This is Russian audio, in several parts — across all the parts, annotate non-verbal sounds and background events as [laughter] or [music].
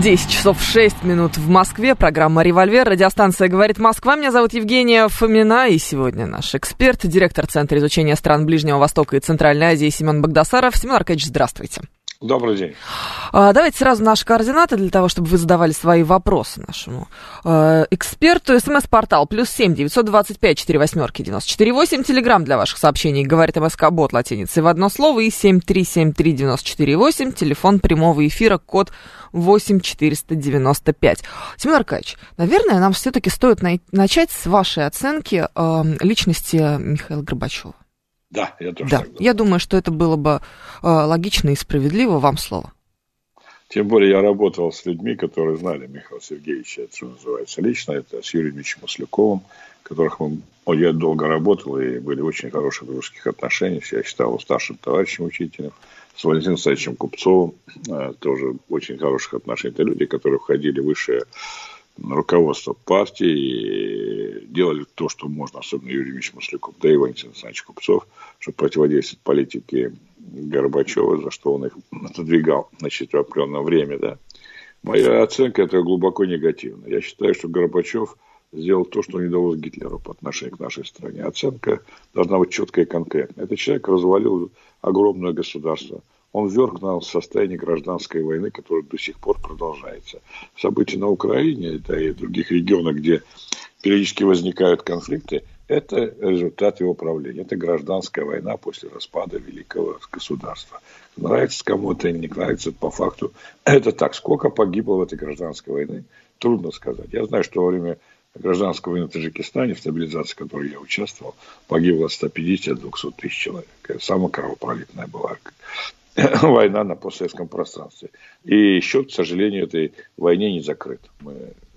10 часов 6 минут в Москве. Программа «Револьвер». Радиостанция «Говорит Москва». Меня зовут Евгения Фомина. И сегодня наш эксперт, директор Центра изучения стран Ближнего Востока и Центральной Азии Семен Багдасаров. Семен Аркадьевич, здравствуйте. Добрый день. А, давайте сразу наши координаты для того, чтобы вы задавали свои вопросы нашему э, эксперту. СМС-портал плюс семь девятьсот двадцать пять четыре восьмерки девяносто четыре восемь. Телеграмм для ваших сообщений говорит МСК Бот латиницей в одно слово и семь три семь три девяносто четыре восемь. Телефон прямого эфира код восемь четыреста девяносто пять. Семен Аркадьевич, наверное, нам все-таки стоит на- начать с вашей оценки э, личности Михаила Горбачева. Да, я тоже Да, так думаю. я думаю, что это было бы э, логично и справедливо. Вам слово. Тем более я работал с людьми, которые знали Михаила Сергеевича, это что называется, лично. Это с Юрием Ильичем Масляковым, которых мы, я долго работал и были очень хороших дружеских отношениях. Я считал его старшим товарищем учителем. С Валентином Александровичем Купцовым э, тоже очень хороших отношений. Это люди, которые входили в высшее руководство партии делали то, что можно, особенно Юрий Ильич Масляков, да и Валентин Александрович Купцов, чтобы противодействовать политике Горбачева, за что он их отодвигал в определенное время. Да. Моя оценка это глубоко негативная. Я считаю, что Горбачев сделал то, что не удалось Гитлеру по отношению к нашей стране. Оценка должна быть четкая и конкретная. Этот человек развалил огромное государство. Он вверг нас в состояние гражданской войны, которая до сих пор продолжается. События на Украине, да и в других регионах, где периодически возникают конфликты, это результат его правления. Это гражданская война после распада великого государства. Нравится кому-то или не нравится, по факту [clears throat] это так. Сколько погибло в этой гражданской войне, трудно сказать. Я знаю, что во время гражданской войны в Таджикистане, в стабилизации которой я участвовал, погибло от 150 до 200 тысяч человек. Это самая кровопролитная была [laughs] война на постсоветском пространстве. И счет, к сожалению, этой войне не закрыт. Мы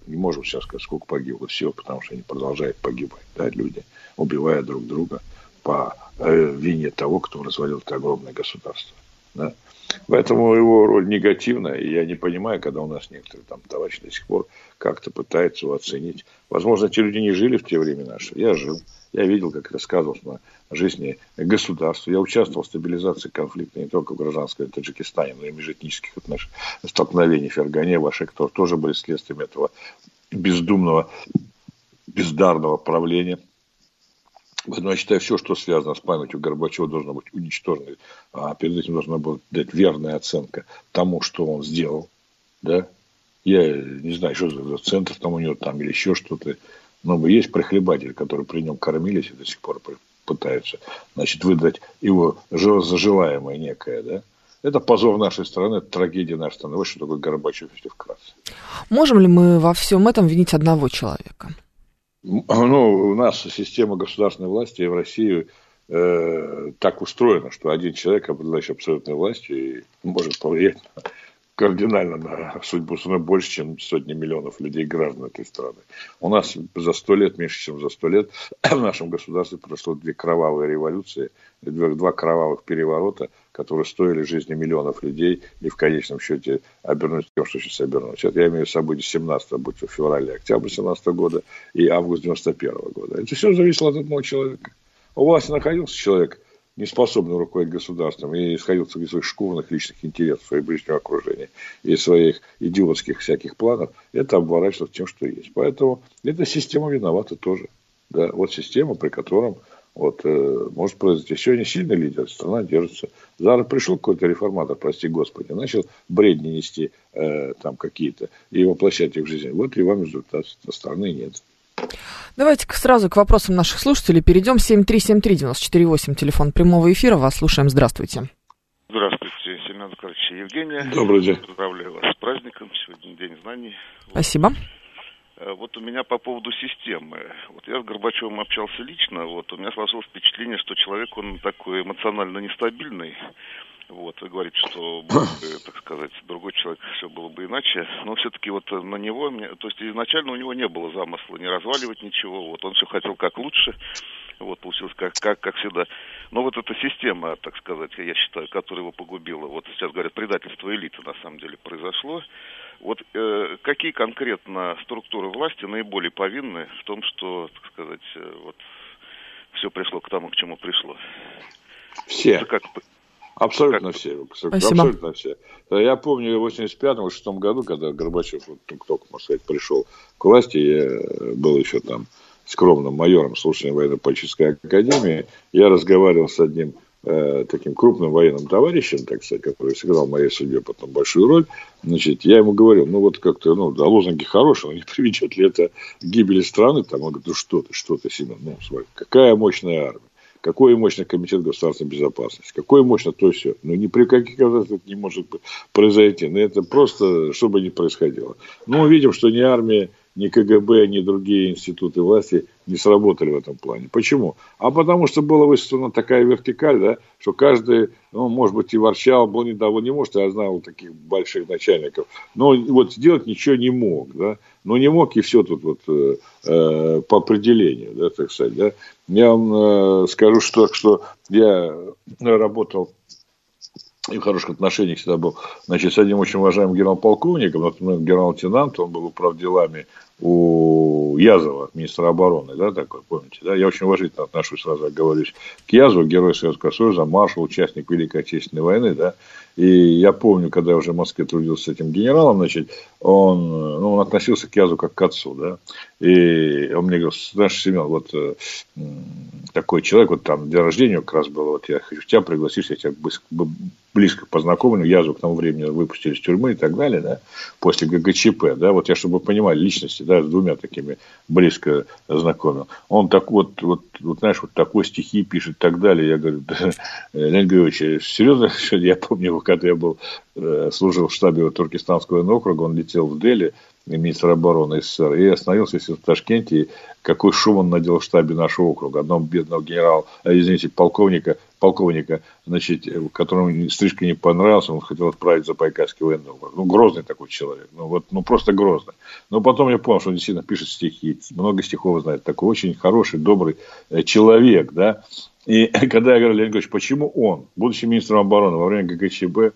не можем сейчас сказать, сколько погибло всего, потому что они продолжают погибать. Да, люди, убивая друг друга по э, вине того, кто развалил это огромное государство. Да? Поэтому его роль негативная, и я не понимаю, когда у нас некоторые там товарищи до сих пор как-то пытаются его оценить. Возможно, эти люди не жили в те времена, что я жил. Я видел, как это сказывалось на жизни государства. Я участвовал в стабилизации конфликта не только в гражданском Таджикистане, но и межэтнических отношениях, столкновений в Фергане, Вашингтон тоже были следствием этого бездумного, бездарного правления. Но я считаю, все, что связано с памятью Горбачева, должно быть уничтожено. А перед этим должна была дать верная оценка тому, что он сделал. Да? Я не знаю, что за центр там у него там или еще что-то. Но есть прихлебатели, которые при нем кормились и до сих пор пытаются значит, выдать его желаемое некое. Да? Это позор нашей страны, это трагедия нашей страны. Вот что такое Горбачев, если вкратце. Можем ли мы во всем этом винить одного человека? Ну, у нас система государственной власти в России э, так устроена, что один человек, обладающий абсолютной властью, и может повлиять на, кардинально на судьбу страны больше, чем сотни миллионов людей, граждан этой страны. У нас за сто лет, меньше, чем за сто лет, [clears throat] в нашем государстве прошло две кровавые революции, два кровавых переворота, которые стоили жизни миллионов людей и в конечном счете обернулись тем, что сейчас обернулось. Это я имею в виду события 17 будь то февраля, октябрь 17 года и август 91 года. Это все зависело от одного человека. У власти находился человек, не способный руководить государством и исходился из своих шкурных личных интересов, своего ближнего окружения и своих идиотских всяких планов, это обворачивалось тем, что есть. Поэтому эта система виновата тоже. Да, вот система, при котором вот, э, может произойти. Сегодня сильный лидер, страна держится. Завтра пришел какой-то реформатор, прости господи, начал бредни нести э, там какие-то и воплощать их в жизнь. Вот и вам результат. Страны нет. Давайте сразу к вопросам наших слушателей перейдем. 7373948, телефон прямого эфира. Вас слушаем. Здравствуйте. Здравствуйте, Семен Николаевич Евгения. Добрый день. Поздравляю вас с праздником. Сегодня День знаний. Спасибо. Вот у меня по поводу системы. Вот я с Горбачевым общался лично. Вот у меня сложилось впечатление, что человек, он такой эмоционально нестабильный. Вот, вы говорите, что, [coughs] так сказать, другой человек, все было бы иначе. Но все-таки вот на него, то есть изначально у него не было замысла не разваливать ничего. Вот он все хотел как лучше. получилось как, как, как всегда. Но вот эта система, так сказать, я считаю, которая его погубила, вот сейчас говорят, предательство элиты на самом деле произошло. Вот э, какие конкретно структуры власти наиболее повинны в том, что, так сказать, э, вот все пришло к тому, к чему пришло? Все. Это как, Абсолютно как... все. Спасибо. Абсолютно все. Я помню в 85-86 году, когда Горбачев вот, только, можно сказать, пришел к власти, я был еще там скромным майором слушания военно-политической академии, я разговаривал с одним э, таким крупным военным товарищем, так сказать, который сыграл в моей судьбе потом большую роль, значит, я ему говорил, ну вот как-то, ну, да, лозунги хорошие, но не [laughs] приведет ли это к гибели страны, там, он говорит, ну что ты, что ты, Семен, ну, смотри, какая мощная армия какой мощный комитет государственной безопасности, какой мощный то все. Ну, ни при каких обстоятельствах не может произойти. Но ну, это просто, чтобы не происходило. Но мы видим, что ни армия, ни КГБ, ни другие институты власти не сработали в этом плане. Почему? А потому что была выстроена такая вертикаль, да, что каждый, ну, может быть, и ворчал, был недоволен, не может, я знал таких больших начальников, но вот сделать ничего не мог, да, но не мог и все тут вот э, э по определению, да, так сказать, да. Я вам э, скажу, что, что я работал и в хороших отношениях всегда был, значит, с одним очень уважаемым генерал-полковником, например, генерал-лейтенант, он был управ делами у Язова, министра обороны, да, такой, помните, да, я очень уважительно отношусь, сразу оговорюсь, к Язову, герой Советского Союза, маршал, участник Великой Отечественной войны, да, и я помню, когда я уже в Москве трудился с этим генералом, значит, он, ну, он относился к Язу как к отцу, да, и он мне говорил, знаешь, Семен, вот э, такой человек, вот там день рождения как раз было, вот я хочу тебя пригласить, я тебя близко, познакомлю, Язу к тому времени выпустили из тюрьмы и так далее, да, после ГГЧП, да, вот я, чтобы вы понимали, личности, да, с двумя такими близко знакомил. Он так вот, вот, вот знаешь, вот такой стихи пишет и так далее. Я говорю, да, Леонид Григорьевич, серьезно, [laughs] я помню, когда я был, э, служил в штабе Туркестанского округа, он летел в Дели, министр обороны СССР, и остановился в Ташкенте, и какой шум он надел в штабе нашего округа. Одного бедного генерала, э, извините, полковника, полковника, значит, которому стрижка не понравилась, он хотел отправить за Байкальский военный округ. Ну, грозный такой человек, ну, вот, ну, просто грозный. Но потом я понял, что он действительно пишет стихи, много стихов знает, такой очень хороший, добрый э, человек, да. И [laughs] когда я говорю, Леонид Григорьевич, почему он, будучи министром обороны во время ГКЧБ,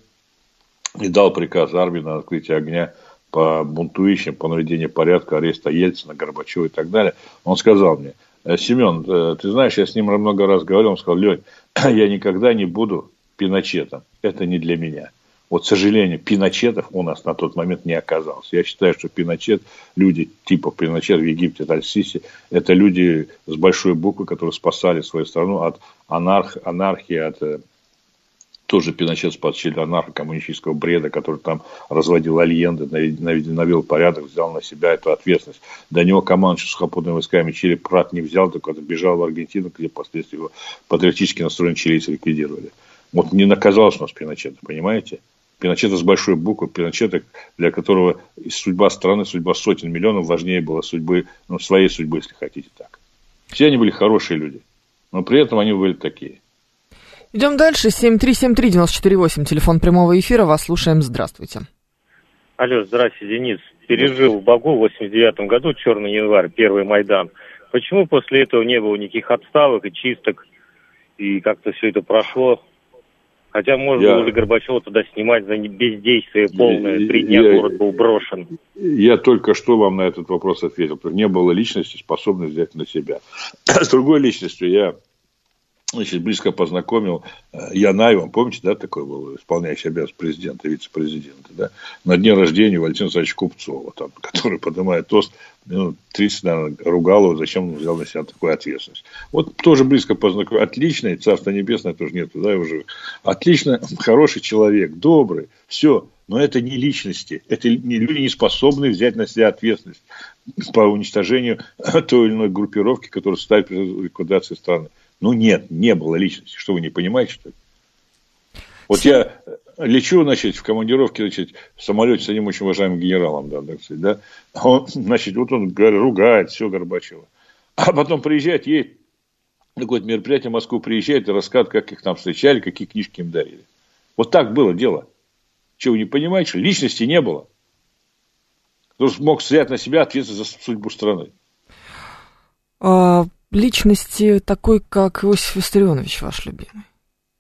не дал приказ армии на открытие огня по бунтующим, по наведению порядка, ареста Ельцина, Горбачева и так далее, он сказал мне, «Э, Семен, э, ты знаешь, я с ним много раз говорил, он сказал, Лень, [clears throat] я никогда не буду пиночетом, это не для меня. Вот, к сожалению, пиночетов у нас на тот момент не оказался. Я считаю, что пиночет, люди типа пиночет в Египте, Аль-Сиси, это люди с большой буквы, которые спасали свою страну от анарх, анархии, от э, тоже Пиночет спасший анархо-коммунистического бреда, который там разводил альенды, навел порядок, взял на себя эту ответственность. До него командующий сухопутными войсками Чили Прат не взял, только бежал в Аргентину, где впоследствии его патриотически настроенные чилийцы ликвидировали. Вот не наказался у нас Пиночета, понимаете? Пиночета с большой буквы, Пиночета, для которого судьба страны, судьба сотен миллионов важнее была судьбы, ну, своей судьбы, если хотите так. Все они были хорошие люди, но при этом они были такие. Идем дальше. 7373948, телефон прямого эфира. Вас слушаем. Здравствуйте. Алло, здравствуйте, Денис. Пережил в Багу в 89 году, черный январь, первый Майдан. Почему после этого не было никаких отставок и чисток, и как-то все это прошло? Хотя можно я... было Горбачева туда снимать за бездействие полное. Три дня я... город был брошен. Я только что вам на этот вопрос ответил. Не было личности, способной взять на себя. [clears throat] С другой личностью я значит, близко познакомил э, Янаевым, помните, да, такой был исполняющий обязанность президента, вице-президента, да, на дне рождения Валентина Александровича Купцова, там, [laughs] который, поднимает тост, минут 30, наверное, ругал его, зачем он взял на себя такую ответственность. Вот тоже близко познакомил, отличный, Царство Небесное тоже нету, да, уже, отлично, хороший человек, добрый, все, но это не личности, это люди, не способны взять на себя ответственность по уничтожению [laughs] той или иной группировки, которая ставит ликвидации страны. Ну нет, не было личности. Что вы не понимаете, что ли? Вот я лечу, значит, в командировке, значит, в самолете с одним очень уважаемым генералом, да, так сказать, да, он, значит, вот он ругает все Горбачева. А потом приезжает, едет какое-то мероприятие в Москву приезжает и рассказывает, как их там встречали, какие книжки им дарили. Вот так было дело. Чего вы не понимаете, что личности не было. Кто смог взять на себя ответственность за судьбу страны. Личности такой, как Иосиф Виссарионович ваш любимый?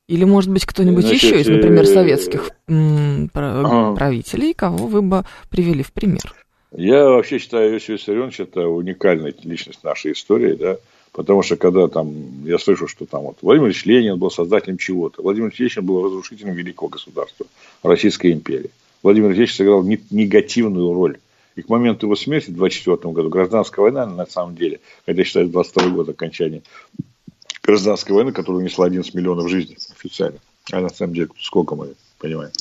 Или, может быть, кто-нибудь еще из, например, э, советских правителей, кого вы бы привели в пример? Я вообще считаю Иосиф Виссарионович это уникальная личность нашей истории, да, потому что когда там, я слышу, что там вот Владимир Ильич Ленин был создателем чего-то, Владимир Ильич Ленин был разрушителем великого государства, Российской империи. Владимир Ильич сыграл негативную роль. И к моменту его смерти в 24 году гражданская война, на самом деле, хотя считается 22 год окончания гражданской войны, которая унесла 11 миллионов жизней официально. А на самом деле, сколько мы понимаем?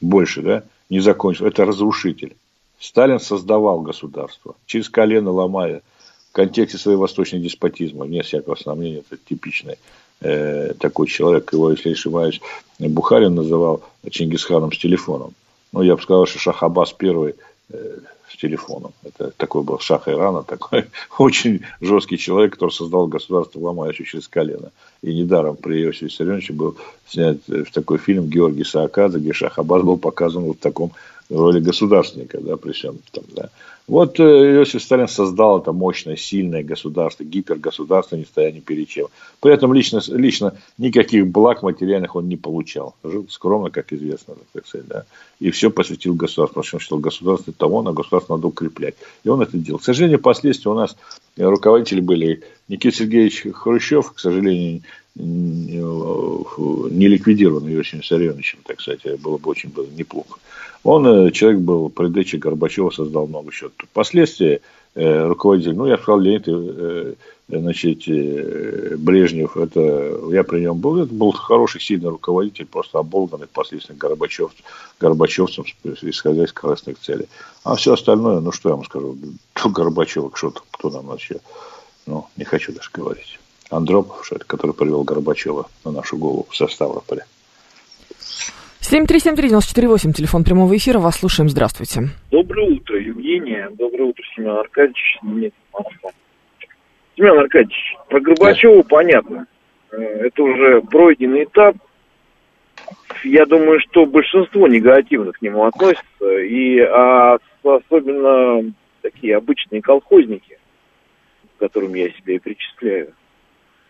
Больше, да? Не закончил. Это разрушитель. Сталин создавал государство, через колено ломая, в контексте своего восточного деспотизма, вне всякого сомнения, это типичный э, такой человек, его, если не ошибаюсь, Бухарин называл Чингисханом с телефоном. Ну, я бы сказал, что Шахабас первый э, телефоном. Это такой был Шах Ирана, такой [laughs] очень жесткий человек, который создал государство, ломающее через колено. И недаром при Иосифе Виссарионовиче был снят в такой фильм Георгий Саакадзе, где Шах Аббас был показан вот в таком роли государственника, да, при всем там, да. Вот э, Иосиф Сталин создал это мощное, сильное государство, гипергосударство, не стоя ни перед чем. При этом лично, лично никаких благ материальных он не получал. Жил скромно, как известно, так сказать, да. И все посвятил государству, потому что он считал государство того, на государство надо укреплять. И он это делал. К сожалению, впоследствии у нас руководители были Никита Сергеевич Хрущев, к сожалению, не ликвидирован Иосифом Виссарионовичем, так сказать, было бы очень было неплохо. Он, э, человек был, предыдущий Горбачева создал много счет. Впоследствии э, руководитель, ну, я сказал, Леонид, э, значит, э, Брежнев, это, я при нем был, это был хороший, сильный руководитель, просто оболганный впоследствии Горбачев, Горбачевцем, исходя из красных целей. А все остальное, ну, что я вам скажу, [laughs] Горбачева, что кто нам вообще, ну, не хочу даже говорить. Андропов, что который привел Горбачева на нашу голову в Ставрополя. 7373948, телефон прямого эфира, вас слушаем, здравствуйте. Доброе утро, Евгения, доброе утро, Семен Аркадьевич, Семен Аркадьевич, про Горбачева да. понятно, э, это уже пройденный этап, я думаю, что большинство негативно к нему относится, и а, особенно такие обычные колхозники, к которым я себя и причисляю,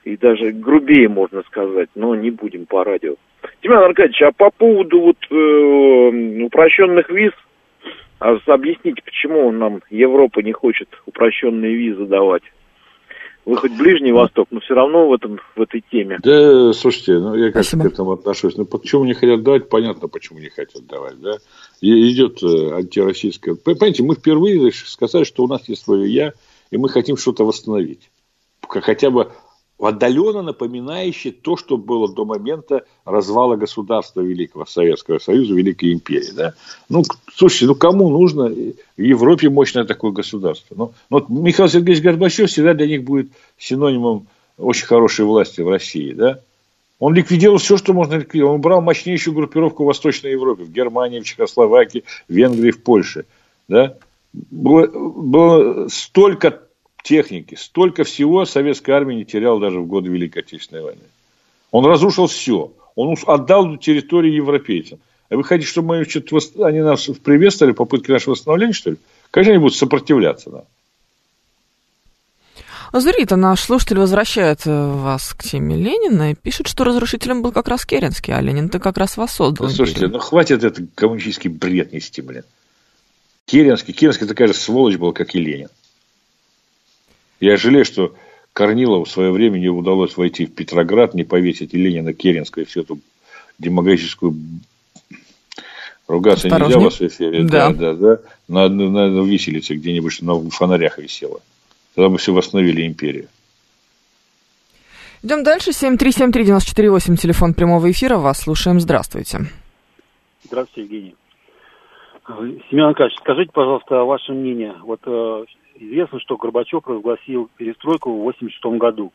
и даже грубее можно сказать, но не будем по радио. Семен Аркадьевич, а по поводу вот э, упрощенных виз, а объясните, почему нам Европа не хочет упрощенные визы давать? Вы хоть Ближний Восток, но все равно в, этом, в этой теме. Да, слушайте, ну я как Спасибо. к этому отношусь. Ну почему не хотят давать, понятно, почему не хотят давать, да. И идет э, антироссийская... Понимаете, мы впервые сказали, что у нас есть свое «я», и мы хотим что-то восстановить. Хотя бы отдаленно напоминающее то, что было до момента развала государства Великого Советского Союза, Великой Империи. Да? Ну, слушайте, ну кому нужно в Европе мощное такое государство? Ну, ну вот Михаил Сергеевич Горбачев всегда для них будет синонимом очень хорошей власти в России. Да? Он ликвидировал все, что можно ликвидировать. Он брал мощнейшую группировку в Восточной Европе, в Германии, в Чехословакии, в Венгрии, в Польше. Да? Было, было столько техники, столько всего советская армия не теряла даже в годы Великой Отечественной войны. Он разрушил все. Он отдал территорию европейцам. А вы хотите, чтобы мы что-то, они нас приветствовали, попытки нашего восстановления, что ли? Же они будут сопротивляться нам? Зурита, наш слушатель возвращает э, вас к теме Ленина и пишет, что разрушителем был как раз Керенский, а Ленин-то как раз воссоздал. Да, слушайте, ну хватит это коммунистический бред нести, блин. Керенский, Керенский такая же сволочь был, как и Ленин. Я жалею, что Корнилову в свое время не удалось войти в Петроград, не повесить и Ленина, Керенского, и всю эту демагогическую ругаться Осторожнее. нельзя в эфире. Да, да, да. да. На, на, на виселице где-нибудь на фонарях висела. Тогда бы все восстановили империю. Идем дальше. 7373948, телефон прямого эфира. Вас слушаем. Здравствуйте. Здравствуйте, Евгений. Семен Аркадьевич, скажите, пожалуйста, ваше мнение. Вот э, известно, что Горбачев разгласил перестройку в 1986 году.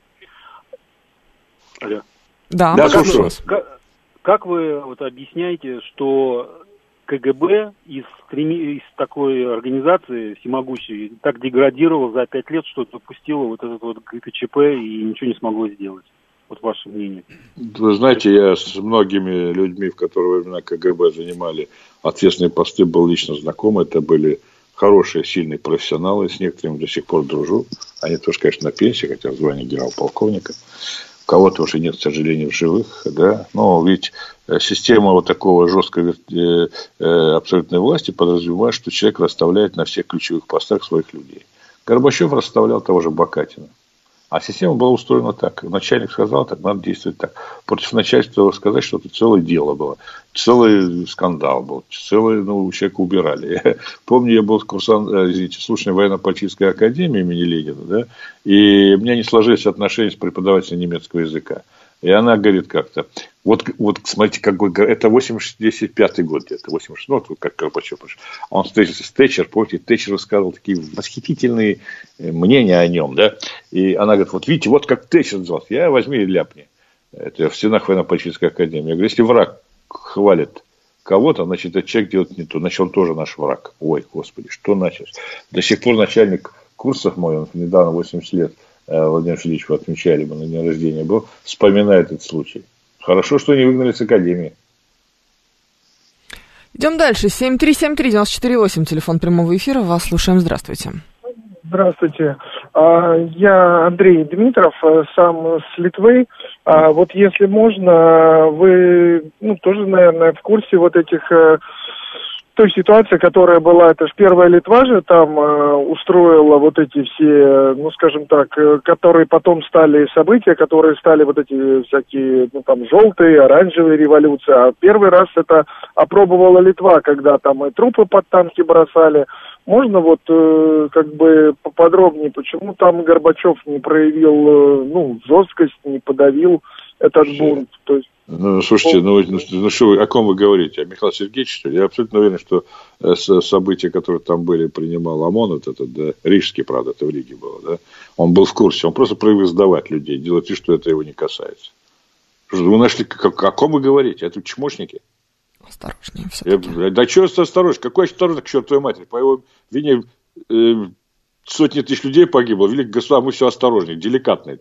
Алло. Да, да слушаю вас. Как, как вы вот объясняете, что КГБ из, из такой организации всемогущей так деградировал за пять лет, что допустило вот этот вот ГКЧП и ничего не смогло сделать? Вот ваше мнение. Вы знаете, я с многими людьми, в которые времена КГБ занимали ответственные посты, был лично знаком. Это были хорошие, сильные профессионалы, с некоторыми до сих пор дружу. Они тоже, конечно, на пенсии, хотя звание генерал-полковника. Кого-то уже нет, к сожалению, в живых, да. Но ведь э, система вот такого жесткой э, э, абсолютной власти подразумевает, что человек расставляет на всех ключевых постах своих людей. Горбачев расставлял того же Бакатина. А система была устроена так. Начальник сказал, так надо действовать так. Против начальства сказать, что это целое дело было. Целый скандал был. Целое, ну, человека убирали. Я [laughs] помню, я был курсант, э, извините, слушателем военно-политической академии имени Ленина, да, и у меня не сложились отношения с преподавателем немецкого языка. И она говорит как-то, вот, вот смотрите, как это 85 год где-то, 86, ну, как Горбачев. Он встретился с Тэтчер, помните, Тэтчер рассказывал такие восхитительные э, мнения о нем, да, и она говорит, вот видите, вот как Тэтчер назывался, я возьми и ляпни. Это в стенах военно-политической академии. Я говорю, если враг хвалит кого-то, значит, этот человек делает не то, значит, он тоже наш враг. Ой, господи, что началось? До сих пор начальник курсов мой, он недавно 80 лет, Владимир Федорович вы отмечали, мы на день рождения был, вспоминает этот случай. Хорошо, что не выгнали с академии. Идем дальше. 7373948, телефон прямого эфира. Вас слушаем. Здравствуйте. Здравствуйте. А, я Андрей Дмитров, э, сам с Литвы. А, вот если можно, вы ну, тоже, наверное, в курсе вот этих э, той ситуации, которая была, это же первая Литва же там э, устроила вот эти все, ну скажем так, э, которые потом стали события, которые стали вот эти всякие, ну там желтые, оранжевые революции. А первый раз это опробовала Литва, когда там и трупы под танки бросали. Можно вот э, как бы поподробнее, почему там Горбачев не проявил, э, ну, жесткость, не подавил этот бунт? То есть ну, слушайте, ну, ну, ну что вы, о ком вы говорите? О Михаиле Сергеевиче, что ли? Я абсолютно уверен, что э, события, которые там были, принимал ОМОН, вот этот, да, рижский, правда, это в Риге было, да, он был в курсе, он просто проявил сдавать людей, делать вид, что это его не касается. Вы нашли, как, о ком вы говорите? Это чмошники? Осторожнее все-таки. Я, да что осторожнее? Какой осторожный, к чертовой матери? По его вине э, сотни тысяч людей погибло. Великое государство, мы все осторожнее, деликатные.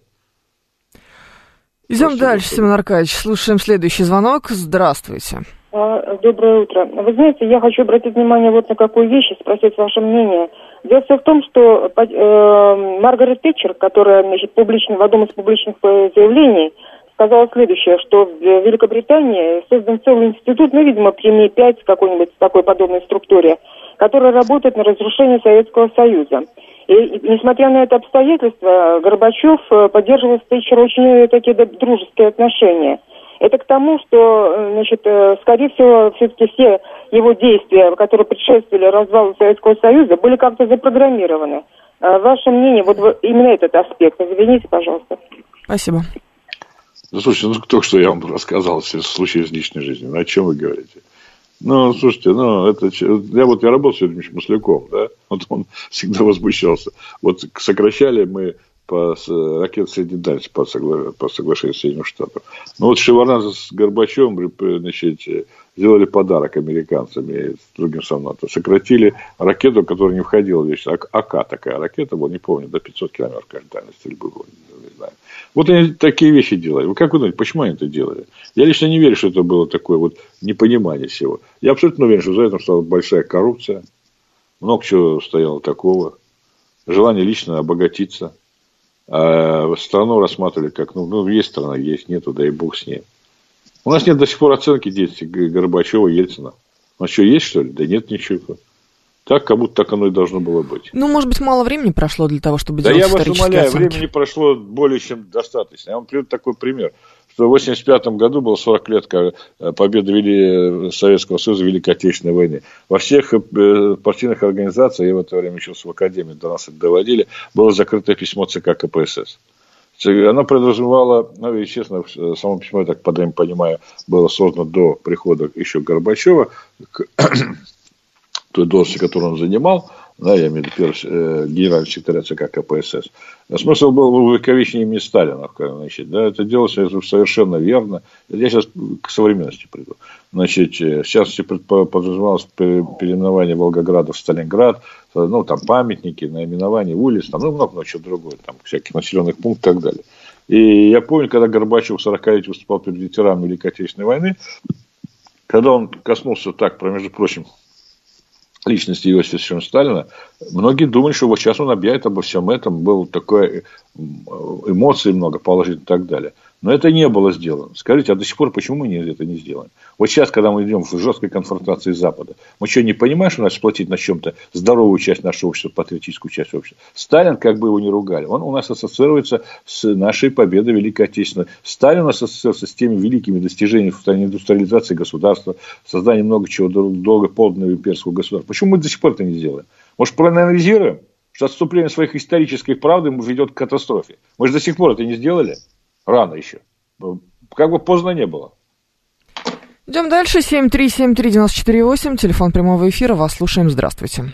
Идем дальше, Семен Аркадьевич. Слушаем следующий звонок. Здравствуйте. А, доброе утро. Вы знаете, я хочу обратить внимание вот на какую вещь и спросить ваше мнение. Дело все в том, что э, Маргарет Тэтчер, которая значит, публично, в одном из публичных э, заявлений сказала следующее, что в Великобритании создан целый институт, ну, видимо, при МИ-5 какой-нибудь такой подобной структуре, который работает на разрушение Советского Союза. И, несмотря на это обстоятельство, Горбачев э, поддерживал с Тэтчер очень э, такие дружеские отношения. Это к тому, что, э, значит, скорее всего, все-таки все его действия, которые предшествовали развалу Советского Союза, были как-то запрограммированы. Ваше мнение, вот именно этот аспект, извините, пожалуйста. Спасибо. Ну, слушайте, ну, только что я вам рассказал все случаи из личной жизни. Ну, о чем вы говорите? Ну, слушайте, ну, это... Я вот, я работал с Юрием Масляком, да, вот он [laughs] всегда возмущался. Вот сокращали мы по ракет средней дальности по, согла... по соглашению Соединенных Штатов. Ну, вот Шеварнадзе с Горбачевым, значит, сделали подарок американцам и другим самолетом. Сократили ракету, которая не входила в вещь. АК такая ракета была, не помню, до 500 километров, кажется, дальность стрельбы знаю. Вот они такие вещи делали. Как вы думаете, почему они это делали? Я лично не верю, что это было такое вот непонимание всего. Я абсолютно уверен, что за этим стала большая коррупция. Много чего стояло такого. Желание лично обогатиться. А страну рассматривали как, ну, ну, есть страна, есть, нету, да и бог с ней. У нас нет до сих пор оценки деятельности Горбачева, Ельцина. У нас что, есть, что ли? Да нет ничего. Так, как будто так оно и должно было быть. Ну, может быть, мало времени прошло для того, чтобы да делать Да я вас умоляю, оценки. времени прошло более чем достаточно. Я вам приведу такой пример, что в 1985 году было 40 лет э, победы Вели... Советского Союза в Великой Отечественной войне. Во всех э, партийных организациях, я в это время учился в Академии, до нас это доводили, было закрытое письмо ЦК КПСС. Оно подразумевало, ну, и честно, само письмо, я так понимаю, было создано до прихода еще Горбачева той должности, которую он занимал, да, я имею в виду первый, э, генеральный секретарь ЦК КПСС. Смысл был в увековечении Сталина. Значит, да, это делалось совершенно верно. Я сейчас к современности приду. Значит, э, сейчас подразумевалось переименование Волгограда в Сталинград, ну, там памятники, наименование улиц, там, ну, много-много чего другое, там, всяких населенных пунктов и так далее. И я помню, когда Горбачев 40 лет выступал перед ветеранами Великой Отечественной войны, когда он коснулся так, про, между прочим, личности Иосифа Виссарионовича Сталина, многие думали, что вот сейчас он объявит обо всем этом, был такой эмоций много положительных и так далее. Но это не было сделано. Скажите, а до сих пор почему мы это не сделаем? Вот сейчас, когда мы идем в жесткой конфронтации Запада, мы что, не понимаем, что надо сплотить на чем-то здоровую часть нашего общества, патриотическую часть общества? Сталин, как бы его ни ругали, он у нас ассоциируется с нашей победой Великой Отечественной. Сталин ассоциируется с теми великими достижениями в плане индустриализации государства, создания много чего долго полного имперского государства. Почему мы до сих пор это не делаем? Может, проанализируем, что отступление своих исторических правды ведет к катастрофе? Мы же до сих пор это не сделали. Рано еще. Как бы поздно не было. Идем дальше. 7373948, телефон прямого эфира. Вас слушаем. Здравствуйте.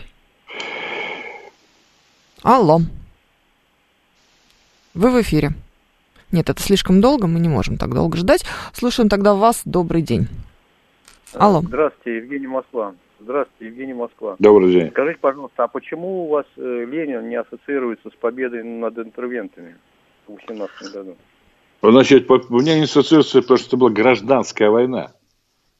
Алло. Вы в эфире. Нет, это слишком долго, мы не можем так долго ждать. Слушаем тогда вас. Добрый день. Алло. Здравствуйте, Евгений Москва. Здравствуйте, Евгений Москва. Добрый день. Скажите, пожалуйста, а почему у вас э, Ленин не ассоциируется с победой над интервентами в 18 году? Значит, у меня не ассоциируется, потому что это была гражданская война.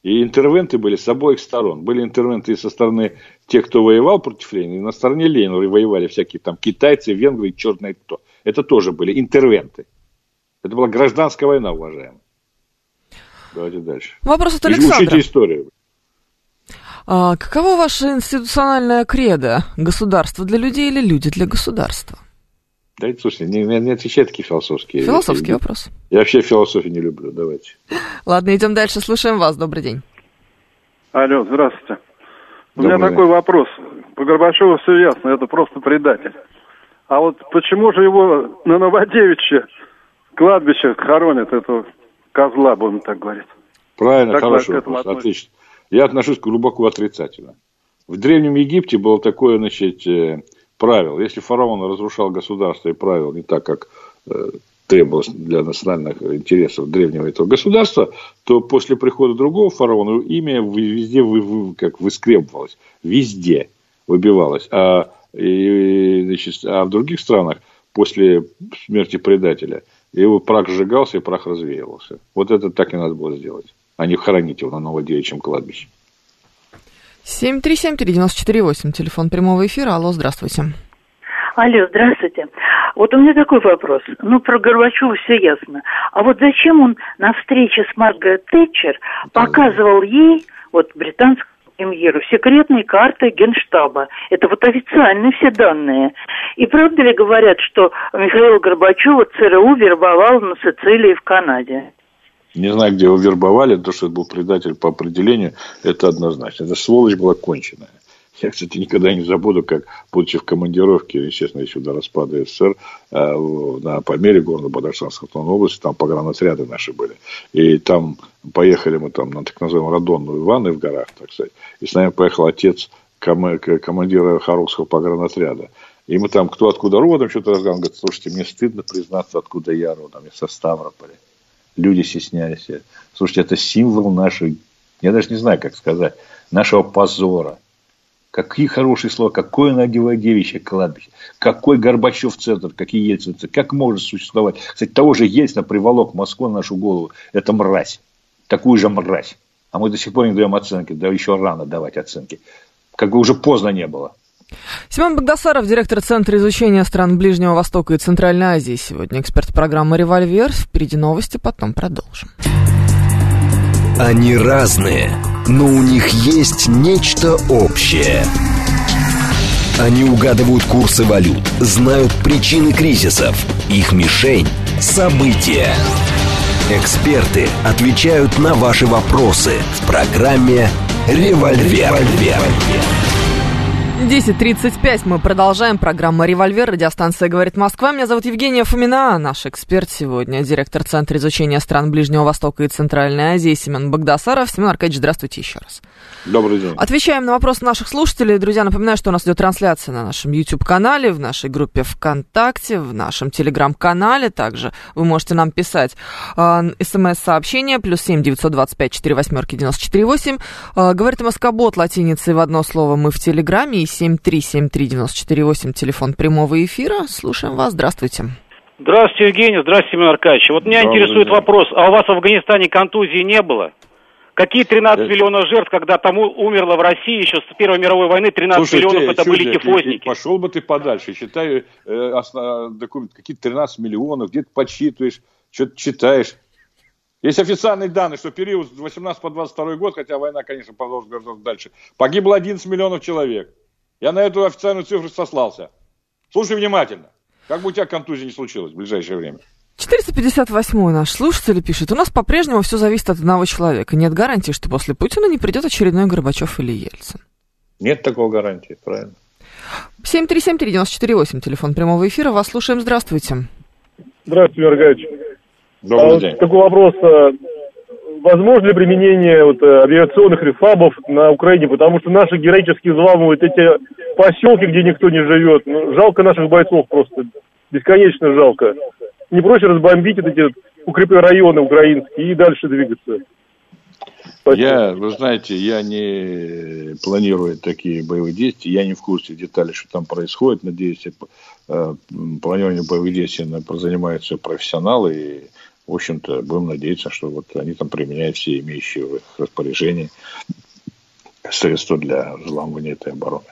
И интервенты были с обоих сторон. Были интервенты и со стороны тех, кто воевал против Ленина, и на стороне Ленина воевали всякие там китайцы, венгры и черные кто. Это тоже были интервенты. Это была гражданская война, уважаемые. Давайте дальше. Вопрос от Александра. Учите историю. А, каково ваше институциональное кредо? Государство для людей или люди для государства? Да, слушайте, не, не отвечай такие философские. Философский я, вопрос. Я вообще философию не люблю, давайте. Ладно, идем дальше, слушаем вас. Добрый день. Алло, здравствуйте. У Добрый меня день. такой вопрос. По Горбачеву все ясно, это просто предатель. А вот почему же его на Новодевичье кладбище хоронят этого козла, будем так говорить? Правильно, как хороший вопрос, отлично. Я отношусь глубоко отрицательно. В Древнем Египте было такое, значит, э, правил. Если фараон разрушал государство и правил не так, как э, требовалось для национальных интересов древнего этого государства, то после прихода другого фараона имя везде как выскребывалось, везде выбивалось. А, и, значит, а в других странах после смерти предателя его прах сжигался и прах развеивался. Вот это так и надо было сделать, а не хоронить его на новодевичьем кладбище. 7373948, телефон прямого эфира. Алло, здравствуйте. Алло, здравствуйте. Вот у меня такой вопрос. Ну, про Горбачева все ясно. А вот зачем он на встрече с Маргарет Тэтчер показывал ей, вот британскому премьеру, секретные карты Генштаба? Это вот официальные все данные. И правда ли говорят, что Михаил Горбачева ЦРУ вербовал на Сицилии в Канаде? Не знаю, где его вербовали, то, что это был предатель по определению, это однозначно. Это сволочь была конченая. Я, кстати, никогда не забуду, как, будучи в командировке, естественно, еще до распада СССР, э, на Памере, города Бадаршанской области, там погранотряды наши были. И там поехали мы там на так называемую Радонную ванны в горах, так сказать. И с нами поехал отец командира Харовского погранотряда. И мы там, кто откуда родом, что-то разговариваем. Говорит, слушайте, мне стыдно признаться, откуда я родом. Я со Ставрополя люди стеснялись. Слушайте, это символ нашей, я даже не знаю, как сказать, нашего позора. Какие хорошие слова, какое Надеводевичье кладбище, какой Горбачев центр, какие Ельцин центр, как может существовать. Кстати, того же Ельцина приволок Москву на нашу голову. Это мразь, такую же мразь. А мы до сих пор не даем оценки, да еще рано давать оценки. Как бы уже поздно не было. Семен Богдасаров, директор Центра изучения стран Ближнего Востока и Центральной Азии. Сегодня эксперт программы «Револьвер». Впереди новости, потом продолжим. Они разные, но у них есть нечто общее. Они угадывают курсы валют, знают причины кризисов. Их мишень – события. Эксперты отвечают на ваши вопросы в программе «Револьвер». «Револьвер». 10.35 мы продолжаем программу «Револьвер». Радиостанция «Говорит Москва». Меня зовут Евгения Фомина, наш эксперт сегодня, директор Центра изучения стран Ближнего Востока и Центральной Азии Семен Богдасаров. Семен Аркадьевич, здравствуйте еще раз. Добрый день. Отвечаем на вопросы наших слушателей. Друзья, напоминаю, что у нас идет трансляция на нашем YouTube-канале, в нашей группе ВКонтакте, в нашем Телеграм-канале. Также вы можете нам писать э, смс-сообщение плюс семь девятьсот двадцать пять четыре восьмерки девяносто четыре восемь. Э, говорит Москобот латиницей в одно слово мы в Телеграме 7373948, телефон прямого эфира. Слушаем вас. Здравствуйте. Здравствуйте, Евгений. Здравствуйте, Семен Аркадьевич. Вот меня интересует вопрос. А у вас в Афганистане контузии не было? Какие 13 это... миллионов жертв, когда там умерло в России еще с Первой мировой войны 13 Слушай, миллионов, это чудик, были тифозники. Пошел бы ты подальше, читаю э, основ... документ, какие 13 миллионов, где-то подсчитываешь, что-то читаешь. Есть официальные данные, что период с 18 по 22 год, хотя война, конечно, продолжится дальше, погибло 11 миллионов человек. Я на эту официальную цифру сослался. Слушай внимательно. Как бы у тебя контузия не случилась в ближайшее время. 458 наш слушатель пишет. У нас по-прежнему все зависит от одного человека. Нет гарантии, что после Путина не придет очередной Горбачев или Ельцин. Нет такого гарантии, правильно. 7373948, телефон прямого эфира. Вас слушаем. Здравствуйте. Здравствуйте, Миргаевич. Добрый а, день. Такой вопрос. Возможно ли применение вот, э, авиационных рефабов на Украине? Потому что наши героически взламывают эти поселки, где никто не живет. Ну, жалко наших бойцов просто. Бесконечно жалко. Не проще разбомбить вот эти укрепленные районы украинские и дальше двигаться. Спасибо. Я, вы знаете, я не планирую такие боевые действия, я не в курсе деталей, что там происходит. Надеюсь, э, планированием боевых действий занимаются профессионалы и в общем-то, будем надеяться, что вот они там применяют все имеющие в их распоряжении средства для взламывания этой обороны.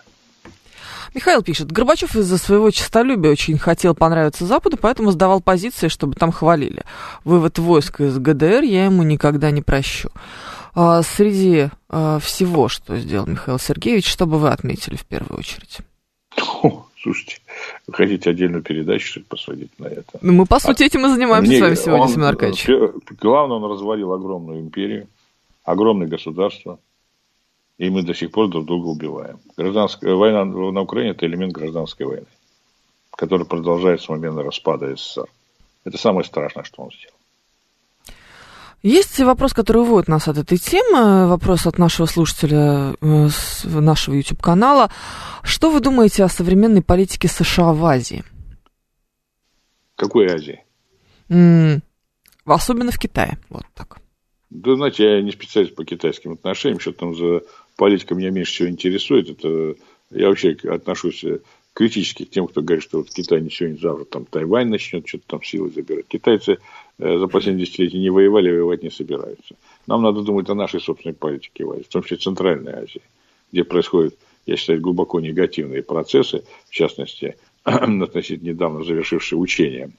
Михаил пишет, Горбачев из-за своего честолюбия очень хотел понравиться Западу, поэтому сдавал позиции, чтобы там хвалили. Вывод войск из ГДР я ему никогда не прощу. А, среди а, всего, что сделал Михаил Сергеевич, что бы вы отметили в первую очередь? Слушайте, вы хотите отдельную передачу что посвятить на это? Ну, мы, по сути, этим и занимаемся Мне, с вами сегодня, Семен Аркадьевич. Главное, он развалил огромную империю, огромное государство, и мы до сих пор друг друга убиваем. Гражданская война на Украине – это элемент гражданской войны, который продолжается с момента распада СССР. Это самое страшное, что он сделал. Есть вопрос, который уводит нас от этой темы, вопрос от нашего слушателя э, нашего YouTube-канала. Что вы думаете о современной политике США в Азии? Какой Азии? М-м, особенно в Китае, вот так. Да, знаете, я не специалист по китайским отношениям, что там за политика меня меньше всего интересует. Это я вообще отношусь критически к тем, кто говорит, что вот Китай не сегодня, завтра там Тайвань начнет что-то там силой забирать. Китайцы э, за последние десятилетия не воевали, воевать не собираются. Нам надо думать о нашей собственной политике в Азии, в том числе Центральной Азии, где происходят, я считаю, глубоко негативные процессы, в частности, [clears throat] относительно недавно завершившие учения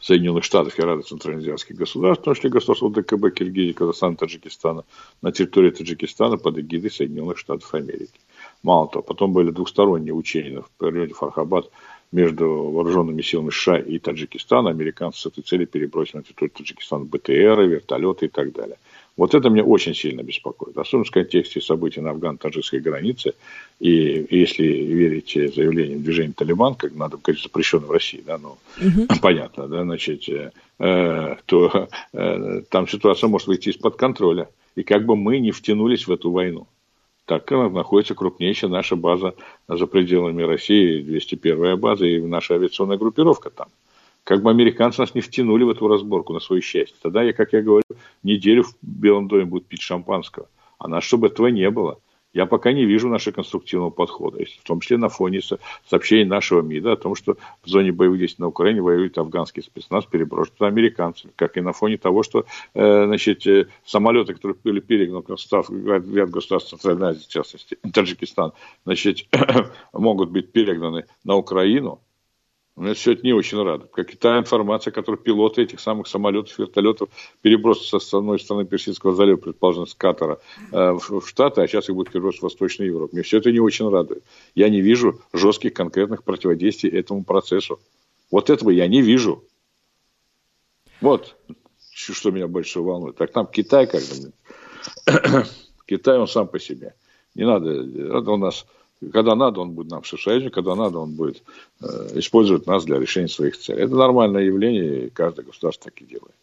Соединенных Штатов и Рады Центральноазиатских государств, в том числе государств ДКБ, Киргизии, Казахстана, Таджикистана, на территории Таджикистана под эгидой Соединенных Штатов Америки. Мало того, потом были двухсторонние учения в районе Фархабад между вооруженными силами США и Таджикистана. Американцы с этой целью перебросили на территорию Таджикистана БТРы, вертолеты и так далее. Вот это меня очень сильно беспокоит. Особенно в контексте событий на афган-таджикской границе. И если верить заявлениям движения Талибан, как надо говорить, запрещено в России, да, ну, угу. [laughs] понятно, да, значит, э, то э, там ситуация может выйти из-под контроля. И как бы мы не втянулись в эту войну так находится крупнейшая наша база за пределами России, 201-я база и наша авиационная группировка там. Как бы американцы нас не втянули в эту разборку на свое счастье. Тогда, я, как я говорю, неделю в Белом доме будут пить шампанского. А нас, чтобы этого не было – я пока не вижу нашего конструктивного подхода, в том числе на фоне сообщений нашего МИДа о том, что в зоне боевых действий на Украине воюет афганский спецназ, переброшен туда американцы, как и на фоне того, что э, значит, э, самолеты, которые были перегнаны в ряд государств Центральной Азии, в частности, Таджикистан, значит, [clears throat] могут быть перегнаны на Украину, меня все это не очень радует. Как и та информация, которую пилоты этих самых самолетов, вертолетов перебросят с одной стороны Персидского залива, предположим, с Катара э, в, Штаты, а сейчас их будут перебросить в Восточную Европу. Мне все это не очень радует. Я не вижу жестких конкретных противодействий этому процессу. Вот этого я не вижу. Вот что меня больше волнует. Так там Китай как бы... [clears throat] Китай, он сам по себе. Не надо, это у нас когда надо, он будет нам союзник, когда надо, он будет э, использовать нас для решения своих целей. Это нормальное явление, и каждое государство так и делает.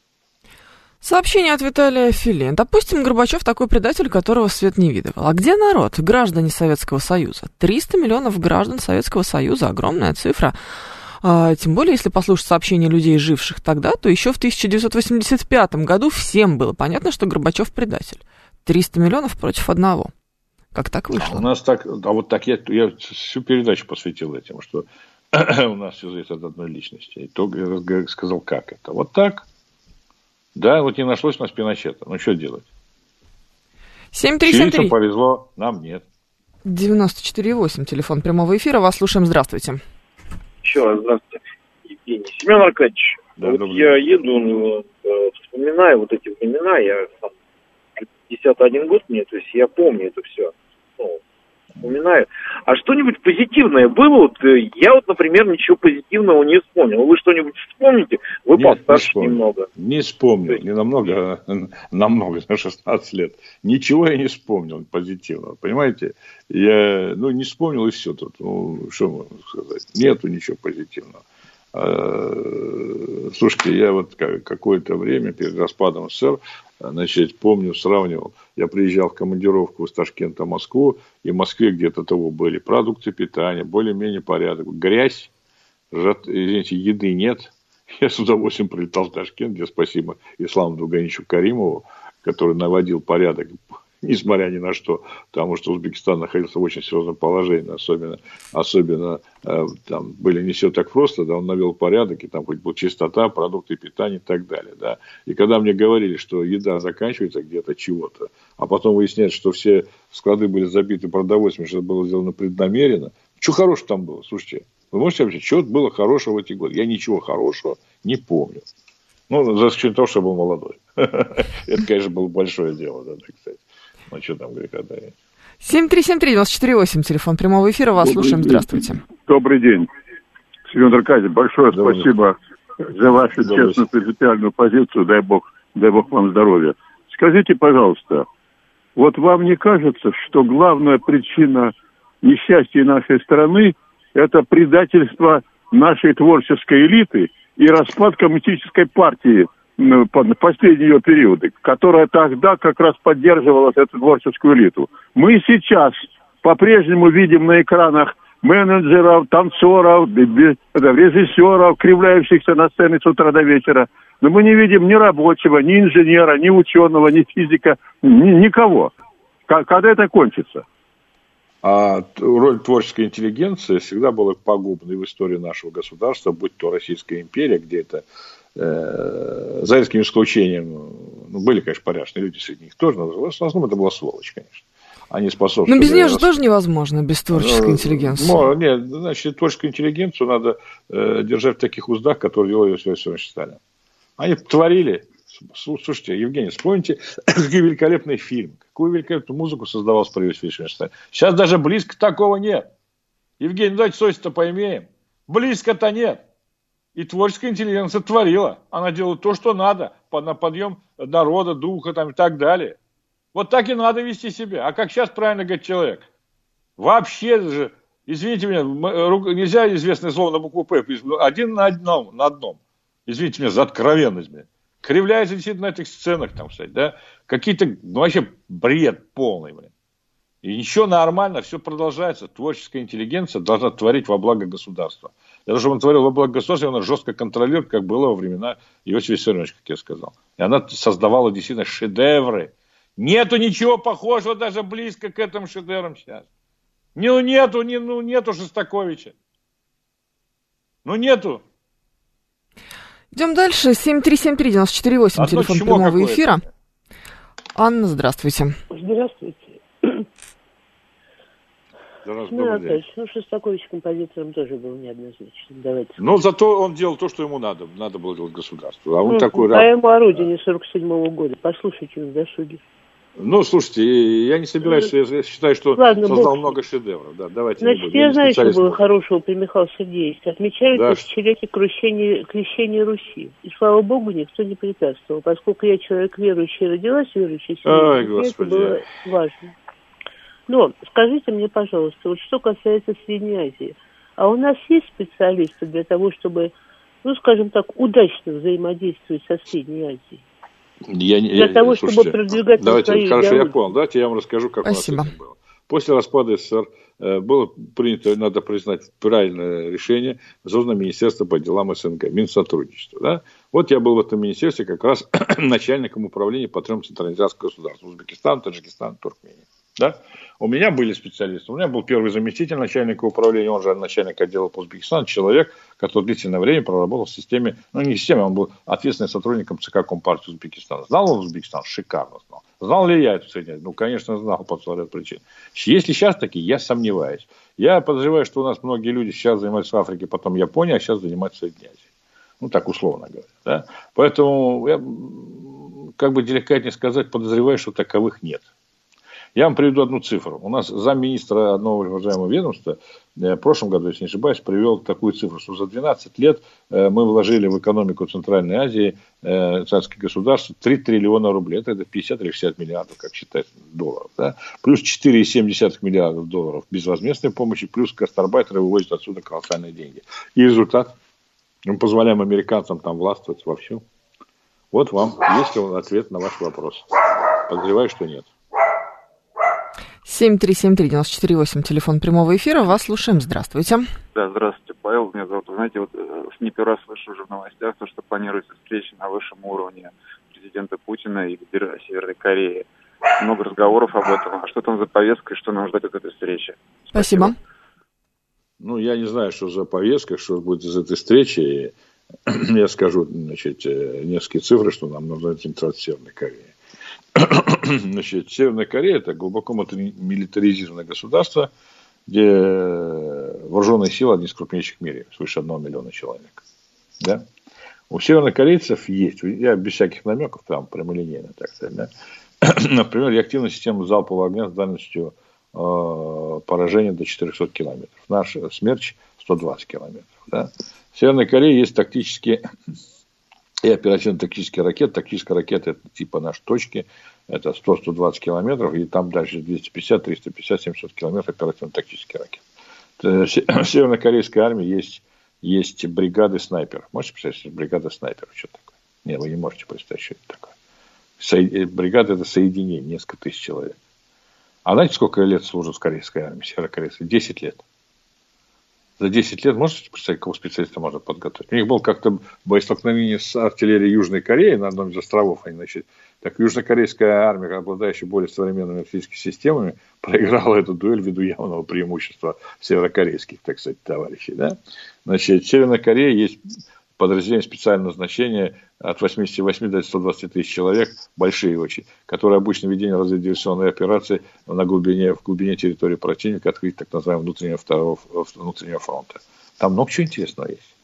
Сообщение от Виталия Филин. Допустим, Горбачев такой предатель, которого свет не видывал. А где народ? Граждане Советского Союза. 300 миллионов граждан Советского Союза. Огромная цифра. А, тем более, если послушать сообщения людей, живших тогда, то еще в 1985 году всем было понятно, что Горбачев предатель. 300 миллионов против одного. Как так вышло? У нас так, а вот так я, я всю передачу посвятил этим, что [clears throat] у нас все зависит от одной личности. И то я сказал, как это. Вот так. Да, вот не нашлось у нас Пиночета. Ну, что делать? 7373. повезло, нам нет. 94,8, телефон прямого эфира. Вас слушаем. Здравствуйте. Еще раз здравствуйте, Евгений. Семен Аркадьевич, Да, вот я еду, э, вспоминаю вот эти времена, я сам 51 год мне, то есть я помню это все. Ну, вспоминаю. А что-нибудь позитивное было? Вот, э, я вот, например, ничего позитивного не вспомнил. Вы что-нибудь вспомните? Вы Нет, не постарше вспомнил. немного. Не вспомнил, не намного, а [laughs] намного, [laughs] на 16 лет. Ничего я не вспомнил позитивного, понимаете? Я, ну, не вспомнил и все тут. Ну, что можно сказать? Нету ничего позитивного. А, Слушайте, я вот ка- какое-то время перед распадом СССР, значит, помню, сравнивал. Я приезжал в командировку из Ташкента в Москву, и в Москве где-то того были продукты питания, более-менее порядок. Грязь, жат- извините, еды нет. [laughs] Я с удовольствием прилетал в Ташкент, где спасибо Исламу Дуганичу Каримову, который наводил порядок, несмотря ни на что, потому что Узбекистан находился в очень серьезном положении, особенно, особенно э, там были не все так просто, да, он навел порядок, и там хоть была чистота, продукты питания и так далее, да. И когда мне говорили, что еда заканчивается где-то чего-то, а потом выясняется, что все склады были забиты продовольствием, что это было сделано преднамеренно, что хорошего там было, слушайте, вы можете вообще, что было хорошего в эти годы? Я ничего хорошего не помню. Ну, за исключением того, что я был молодой. [laughs] Это, конечно, было большое дело, да, сказать. Ну, что там греха таить. 7373948, телефон прямого эфира. Вас Добрый слушаем. день. Здравствуйте. Добрый день. Семен Аркадьевич, большое Добрый спасибо за вашу Добрый честную принципиальную позицию. Дай бог, дай бог вам здоровья. Скажите, пожалуйста, вот вам не кажется, что главная причина несчастья нашей страны – это предательство нашей творческой элиты и распад коммунистической партии последние ее периоды, которая тогда как раз поддерживала эту творческую элиту. Мы сейчас по-прежнему видим на экранах менеджеров, танцоров, режиссеров, кривляющихся на сцене с утра до вечера. Но мы не видим ни рабочего, ни инженера, ни ученого, ни физика, ни- никого. Когда это кончится? А роль творческой интеллигенции всегда была пагубной в истории нашего государства, будь то Российская империя, где это э, за редким исключением, ну, были, конечно, порядочные люди среди них тоже, но в основном это была сволочь, конечно. Они способствовали... Но без нее же тоже невозможно, без творческой Ну, интеллигенции. мо- Нет, значит, творческую интеллигенцию надо э, держать в таких уздах, которые вел Иосиф Виссарионович Сталин. Они творили. Слу- Слушайте, Евгений, вспомните, [clears throat] какой великолепный фильм, какую великолепную музыку создавал Иосифе Виссарионовиче Сталине. Сейчас даже близко такого нет. Евгений, ну давайте совесть-то поимеем. Близко-то нет. И творческая интеллигенция творила. Она делала то, что надо, на подъем народа, духа там, и так далее. Вот так и надо вести себя. А как сейчас правильно говорит человек? Вообще же, извините меня, нельзя известное слово на букву П, один на одном, на одном. Извините меня за откровенность. блин. Кривляется действительно на этих сценах, там, кстати, да, какие-то, ну, вообще бред полный, блин. И ничего нормально, все продолжается. Творческая интеллигенция должна творить во благо государства. Того, чтобы он творил во благо государства, она жестко контролирует, как было во времена Иосифа Виссарионовича, как я сказал. И она создавала действительно шедевры. Нету ничего похожего даже близко к этим шедеврам сейчас. Ну, нету, не, ну, нету Шостаковича. Ну, нету. Идем дальше. 7373948, Одно телефон прямого эфира. Анна, здравствуйте. Здравствуйте. Здравствуйте, Ну, добрый день. опять, ну, Шостакович композитором тоже был неоднозначным. Давайте. Но зато он делал то, что ему надо. Надо было делать государству. А он Ну, такой... по ему о родине 47 года. Послушайте на досуге. Ну, слушайте, я не собираюсь, я я считаю, что Ладно, создал бог. много шедевров. Да, давайте Значит, будем. я не знаю, что было хорошего при Михаиле Сергеевиче. Отмечают Да. тысячелетие крещения, крещения Руси. И, слава богу, никто не препятствовал. Поскольку я человек верующий, родилась в верующей семье, Ой, для меня это Господи. было важно. Но скажите мне, пожалуйста, вот что касается Средней Азии. А у нас есть специалисты для того, чтобы, ну, скажем так, удачно взаимодействовать со Средней Азией? Я, Для я- того, чтобы слушайте, продвигать Давайте, свои хорошо, я идеологии. понял. Давайте я вам расскажу, как Спасибо. у нас это было. После распада СССР э, было принято, надо признать, правильное решение, создано Министерство по делам СНГ, Минсотрудничества. Да? Вот я был в этом министерстве как раз [clears throat] начальником управления по трем централизации государств. Узбекистан, Таджикистан, Туркмения. Да? У меня были специалисты. У меня был первый заместитель начальника управления, он же начальник отдела по Узбекистану, человек, который длительное время проработал в системе, ну не в системе, он был ответственным сотрудником ЦК Компартии Узбекистана. Знал он Узбекистан? Шикарно знал. Знал ли я это соединение? Ну, конечно, знал по целому причин. Если сейчас такие, я сомневаюсь. Я подозреваю, что у нас многие люди сейчас занимаются Африкой, потом Японией, а сейчас занимаются Соединением. Ну, так условно говоря. Да? Поэтому я, как бы деликатнее сказать, подозреваю, что таковых нет. Я вам приведу одну цифру. У нас замминистра одного уважаемого ведомства э, в прошлом году, если не ошибаюсь, привел такую цифру, что за 12 лет э, мы вложили в экономику Центральной Азии, э, царских государств, 3 триллиона рублей. Это 50 или 60 миллиардов, как считать, долларов. Да? Плюс 4,7 миллиардов долларов безвозмездной помощи, плюс гастарбайтеры вывозят отсюда колоссальные деньги. И результат? Мы позволяем американцам там властвовать во всем. Вот вам есть ответ на ваш вопрос. Подозреваю, что нет. 7373948, телефон прямого эфира. Вас слушаем. Здравствуйте. Да, здравствуйте, Павел. Меня зовут. Вы знаете, вот э, с не первый раз слышу уже в новостях, то, что планируется встреча на высшем уровне президента Путина и лидера Северной Кореи. Много разговоров об этом. А что там за повестка и что нам ждать от этой встречи? Спасибо. Ну, я не знаю, что за повестка, что будет из этой встречи. [clears throat] Я скажу, значит, э, несколько цифр, что нам нужно интеграция Северной Кореи. [clears throat] Значит, Северная Корея – это глубоко милитаризированное государство, где вооруженные силы одни из крупнейших в мире, свыше одного миллиона человек. Да? У севернокорейцев есть, я без всяких намеков, там прямолинейно, так сказать, да? [clears throat] например, реактивная система залпового огня с дальностью э, поражения до 400 километров. Наш смерч 120 километров. Да? В Северной Корее есть тактические и оперативно-тактические ракеты. Тактическая ракета это типа нашей точки, это 100-120 километров, и там дальше 250, 350, 700 километров оперативно-тактические ракеты. В [coughs] севернокорейской армии есть, есть бригады снайперов. Можете представить, бригада снайперов, что такое? Нет, вы не можете представить, что это такое. Э, бригада это соединение, несколько тысяч человек. А знаете, сколько лет служат в корейской армии, северокорейской? 10 лет за 10 лет, можете представить, какого специалиста можно подготовить? У них было как-то боестолкновение с артиллерией Южной Кореи на одном из островов. Они, значит, так южнокорейская армия, обладающая более современными артиллерийскими системами, [laughs] проиграла эту дуэль ввиду явного преимущества северокорейских, так сказать, товарищей. Да? Значит, в Северной Корее есть подразделения специального назначения от 88 до 120 тысяч человек, большие очень, которые обычно ведение разведывационной операции на глубине, в глубине территории противника открыть так называемого внутреннего, второго, внутреннего фронта. Там много чего интересного есть.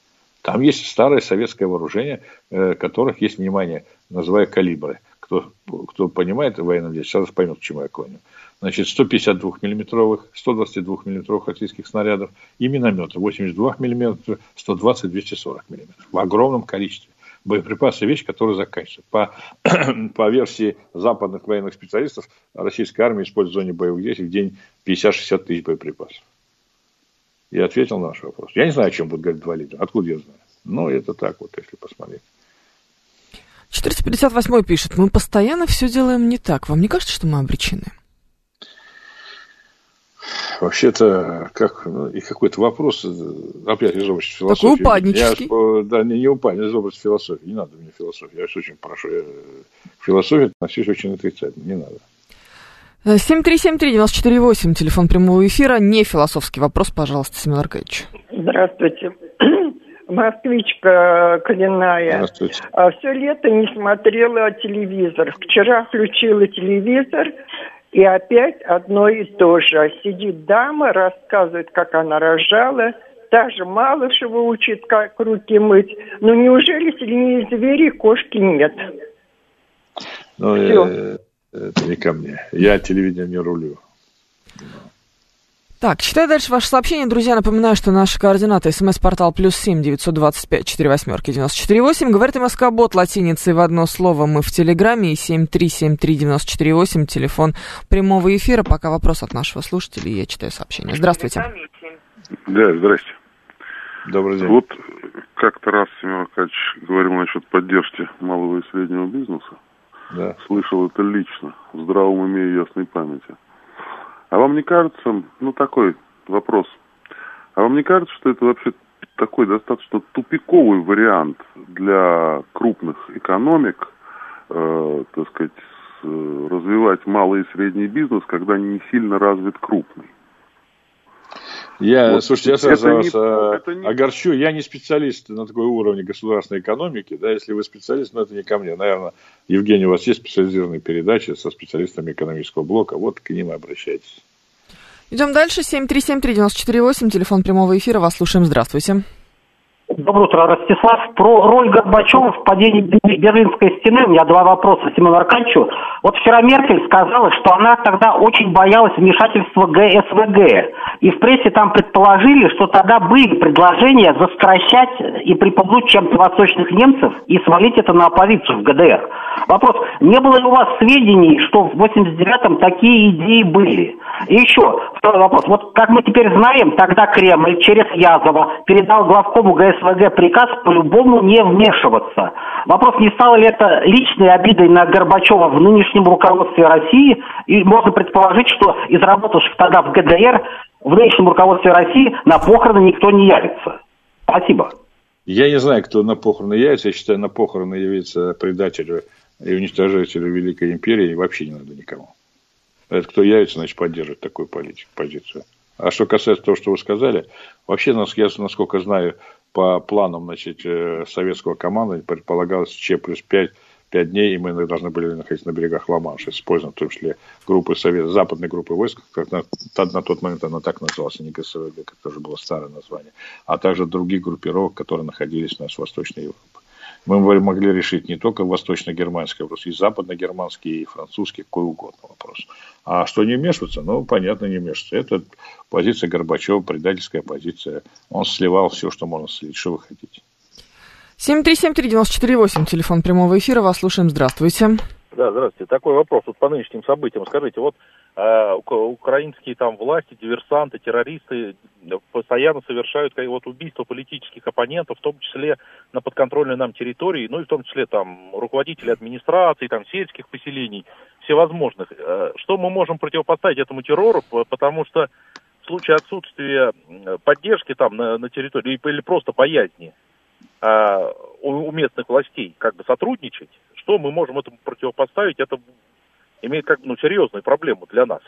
Там есть старое советское вооружение, э, которых есть, внимание, называя калибры. Кто, кто понимает в военном деле, сразу поймет, к чему я клоню значит, 152 миллиметровых, 122 миллиметровых артиллерийских снарядов и минометы 82 миллиметров, 120, 240 миллиметров. В огромном количестве. Боеприпасы – вещь, которая заканчивается. По, [clears throat] по версии западных военных специалистов, российская армия использует в зоне боевых действий в день 50-60 тысяч боеприпасов. Я ответил на ваш вопрос. Я не знаю, о чем будет говорить два лидера. Откуда я знаю? Но это так вот, если посмотреть. 458 пишет, мы постоянно все делаем не так. Вам не кажется, что мы обречены? Вообще-то, как, ну, и какой-то вопрос, э, опять из области философии. Такой упаднический. Я, да, не, не упаднический, из области философии. Не надо мне философии. Я очень прошу. Я к философии отношусь очень отрицательно. Не надо. 7373948, телефон прямого эфира. Не философский вопрос, пожалуйста, Семен Аркадьевич. Здравствуйте. [clears throat] Москвичка коренная. Здравствуйте. А все лето не смотрела телевизор. Вчера включила телевизор, и опять одно и то же. Сидит дама, рассказывает, как она рожала, даже Малышева учит, как руки мыть. Ну неужели сильнее зверей кошки нет? Ну, э, это не ко мне. Я телевидение не рулю. Так, читаю дальше ваше сообщение. Друзья, напоминаю, что наши координаты. СМС-портал плюс семь девятьсот двадцать пять четыре восьмерки девяносто четыре восемь. Говорит МСК Бот латиницей в одно слово. Мы в Телеграме и семь три семь три девяносто четыре восемь. Телефон прямого эфира. Пока вопрос от нашего слушателя. Я читаю сообщение. Здравствуйте. Да, здрасте. Добрый день. Вот как-то раз Семен Аркадьевич говорил насчет поддержки малого и среднего бизнеса. Да. Слышал это лично, в здравом уме и ясной памяти. А вам не кажется, ну такой вопрос, а вам не кажется, что это вообще такой достаточно тупиковый вариант для крупных экономик, э, так сказать, э, развивать малый и средний бизнес, когда не сильно развит крупный? Я, вот, слушайте, я сразу это вас не, а, это не... огорчу. Я не специалист на такой уровне государственной экономики. Да, если вы специалист, но это не ко мне. Наверное, Евгений, у вас есть специализированные передачи со специалистами экономического блока. Вот к ним и обращайтесь. Идем дальше. 7373948, телефон прямого эфира. Вас слушаем. Здравствуйте. Доброе утро, Ростислав. Про роль Горбачева в падении Берлинской стены у меня два вопроса Семену Аркадьевичу. Вот вчера Меркель сказала, что она тогда очень боялась вмешательства ГСВГ. И в прессе там предположили, что тогда были предложения застращать и припугнуть чем-то восточных немцев и свалить это на оппозицию в ГДР. Вопрос, не было ли у вас сведений, что в 89-м такие идеи были? И еще второй вопрос. Вот как мы теперь знаем, тогда Кремль через Язова передал главкому ГСВГ приказ по-любому не вмешиваться. Вопрос, не стало ли это личной обидой на Горбачева в нынешнем руководстве России? И можно предположить, что из работавших тогда в ГДР в нынешнем руководстве России на похороны никто не явится. Спасибо. Я не знаю, кто на похороны явится. Я считаю, на похороны явится предателю и уничтожителю Великой Империи вообще не надо никому. Это кто явится, значит, поддерживает такую политику, позицию. А что касается того, что вы сказали, вообще, я, насколько знаю, по планам значит, э, советского команды предполагалось Ч плюс 5 пять дней, и мы должны были находиться на берегах Ла-Манша, используя в том числе группы Совет, западной группы войск, как на, на тот момент она так называлась, не ГСВГ, как тоже было старое название, а также других группировок, которые находились у нас в Восточной Европе мы могли решить не только восточно-германский вопрос, и западно-германский, и французский, какой угодно вопрос. А что не вмешиваться? Ну, понятно, не вмешиваться. Это позиция Горбачева, предательская позиция. Он сливал все, что можно слить. Что вы хотите? 7373948, телефон прямого эфира. Вас слушаем. Здравствуйте. Да, здравствуйте. Такой вопрос вот по нынешним событиям. Скажите, вот украинские там власти, диверсанты, террористы постоянно совершают вот убийства политических оппонентов, в том числе на подконтрольной нам территории, ну и в том числе там руководители администрации, там сельских поселений, всевозможных. Э, что мы можем противопоставить этому террору, потому что в случае отсутствия поддержки там на, на территории или просто боязни э, у, у местных властей как бы сотрудничать, что мы можем этому противопоставить, это имеет как ну, серьезную проблему для нас.